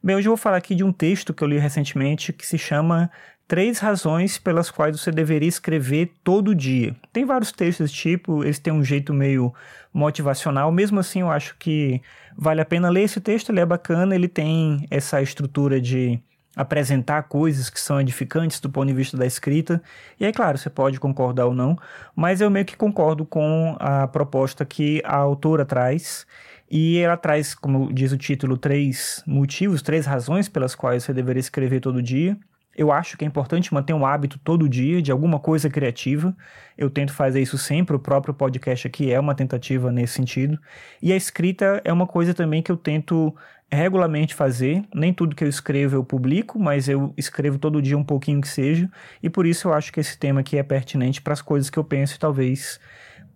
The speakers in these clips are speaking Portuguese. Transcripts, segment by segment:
Bem, hoje eu vou falar aqui de um texto que eu li recentemente que se chama Três Razões pelas quais você deveria escrever todo dia. Tem vários textos desse tipo, eles têm um jeito meio motivacional, mesmo assim eu acho que vale a pena ler esse texto, ele é bacana, ele tem essa estrutura de apresentar coisas que são edificantes do ponto de vista da escrita. E aí, claro, você pode concordar ou não, mas eu meio que concordo com a proposta que a autora traz. E ela traz, como diz o título, três motivos, três razões pelas quais você deveria escrever todo dia. Eu acho que é importante manter um hábito todo dia de alguma coisa criativa. Eu tento fazer isso sempre, o próprio podcast aqui é uma tentativa nesse sentido. E a escrita é uma coisa também que eu tento regularmente fazer. Nem tudo que eu escrevo eu publico, mas eu escrevo todo dia um pouquinho que seja. E por isso eu acho que esse tema aqui é pertinente para as coisas que eu penso e talvez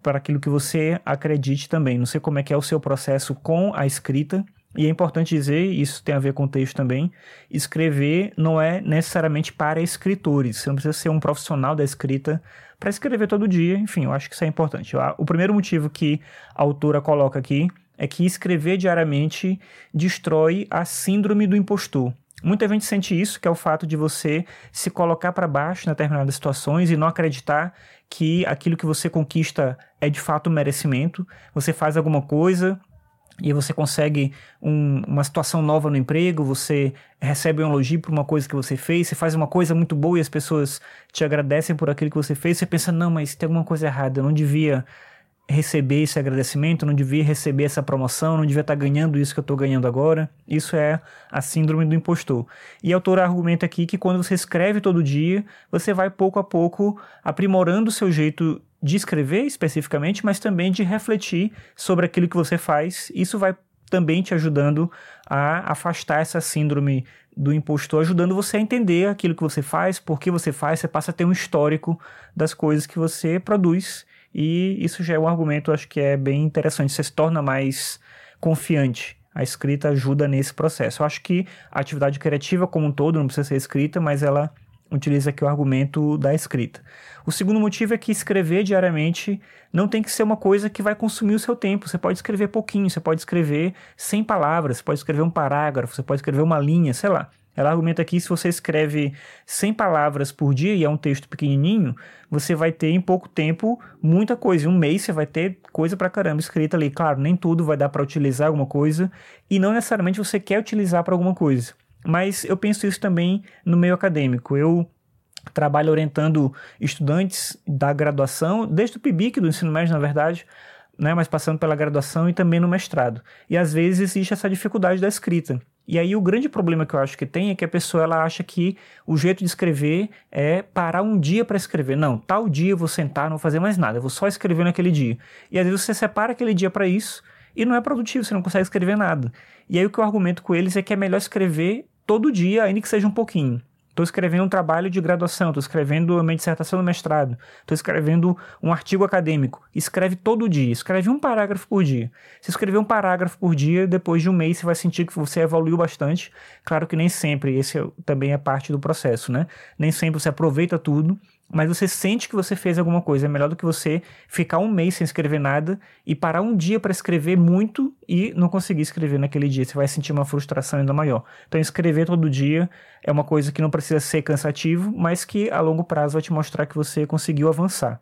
para aquilo que você acredite também. Não sei como é que é o seu processo com a escrita. E é importante dizer, isso tem a ver com o texto também, escrever não é necessariamente para escritores. Você não precisa ser um profissional da escrita para escrever todo dia. Enfim, eu acho que isso é importante. O primeiro motivo que a autora coloca aqui é que escrever diariamente destrói a síndrome do impostor. Muita gente sente isso, que é o fato de você se colocar para baixo em determinadas situações e não acreditar que aquilo que você conquista é de fato um merecimento. Você faz alguma coisa e você consegue um, uma situação nova no emprego, você recebe um elogio por uma coisa que você fez, você faz uma coisa muito boa e as pessoas te agradecem por aquilo que você fez, você pensa, não, mas tem alguma coisa errada, eu não devia receber esse agradecimento, não devia receber essa promoção, não devia estar ganhando isso que eu estou ganhando agora. Isso é a síndrome do impostor. E a autora argumenta aqui que quando você escreve todo dia, você vai pouco a pouco aprimorando o seu jeito de escrever especificamente, mas também de refletir sobre aquilo que você faz. Isso vai também te ajudando a afastar essa síndrome do impostor, ajudando você a entender aquilo que você faz, por que você faz, você passa a ter um histórico das coisas que você produz e isso já é um argumento, acho que é bem interessante. Você se torna mais confiante. A escrita ajuda nesse processo. Eu acho que a atividade criativa como um todo não precisa ser escrita, mas ela utiliza aqui o argumento da escrita. O segundo motivo é que escrever diariamente não tem que ser uma coisa que vai consumir o seu tempo. Você pode escrever pouquinho, você pode escrever 100 palavras, você pode escrever um parágrafo, você pode escrever uma linha, sei lá. Ela argumenta aqui se você escreve 100 palavras por dia e é um texto pequenininho, você vai ter em pouco tempo muita coisa. Em um mês você vai ter coisa pra caramba escrita ali. Claro, nem tudo vai dar para utilizar alguma coisa e não necessariamente você quer utilizar para alguma coisa. Mas eu penso isso também no meio acadêmico. Eu trabalho orientando estudantes da graduação, desde o PIBIC, do ensino médio, na verdade, né, mas passando pela graduação e também no mestrado. E às vezes existe essa dificuldade da escrita. E aí o grande problema que eu acho que tem é que a pessoa ela acha que o jeito de escrever é parar um dia para escrever. Não, tal dia eu vou sentar, não vou fazer mais nada, eu vou só escrever naquele dia. E às vezes você separa aquele dia para isso e não é produtivo, você não consegue escrever nada. E aí o que eu argumento com eles é que é melhor escrever todo dia, ainda que seja um pouquinho. Estou escrevendo um trabalho de graduação, estou escrevendo uma dissertação do mestrado, estou escrevendo um artigo acadêmico. Escreve todo dia, escreve um parágrafo por dia. Se escrever um parágrafo por dia, depois de um mês você vai sentir que você evoluiu bastante. Claro que nem sempre, esse é também é parte do processo, né? Nem sempre você aproveita tudo, mas você sente que você fez alguma coisa. É melhor do que você ficar um mês sem escrever nada e parar um dia para escrever muito e não conseguir escrever naquele dia. Você vai sentir uma frustração ainda maior. Então, escrever todo dia é uma coisa que não precisa ser cansativo, mas que a longo prazo vai te mostrar que você conseguiu avançar.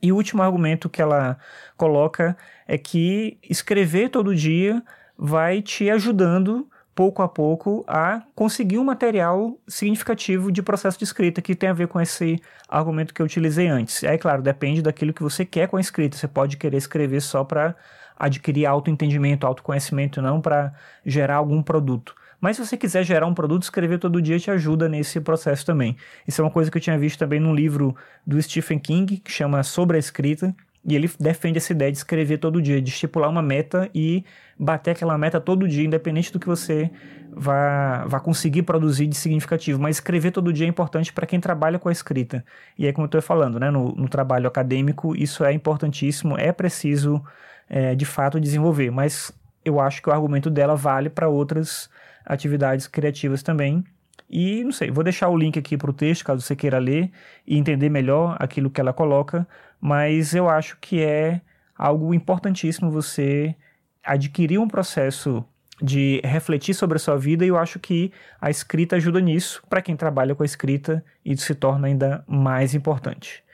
E o último argumento que ela coloca é que escrever todo dia vai te ajudando pouco a pouco a conseguir um material significativo de processo de escrita que tem a ver com esse argumento que eu utilizei antes. É claro, depende daquilo que você quer com a escrita. Você pode querer escrever só para adquirir autoentendimento, autoconhecimento, não para gerar algum produto. Mas se você quiser gerar um produto, escrever todo dia te ajuda nesse processo também. Isso é uma coisa que eu tinha visto também num livro do Stephen King, que chama Sobre a Escrita, e ele defende essa ideia de escrever todo dia, de estipular uma meta e bater aquela meta todo dia, independente do que você vá, vá conseguir produzir de significativo. Mas escrever todo dia é importante para quem trabalha com a escrita. E aí, como eu estou falando, né, no, no, trabalho acadêmico, isso é importantíssimo, é preciso é, de fato desenvolver. Mas eu acho que o argumento dela vale para outras atividades criativas também. E não sei, vou deixar o link aqui para o texto, caso você queira ler e entender melhor aquilo que ela coloca, mas eu acho que é algo importantíssimo você adquirir um processo de refletir sobre a sua vida e eu acho que a escrita ajuda nisso. Para quem trabalha com a escrita, isso se torna ainda mais importante.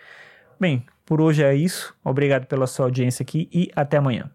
Bem, por hoje é isso. Obrigado pela sua audiência aqui e até amanhã.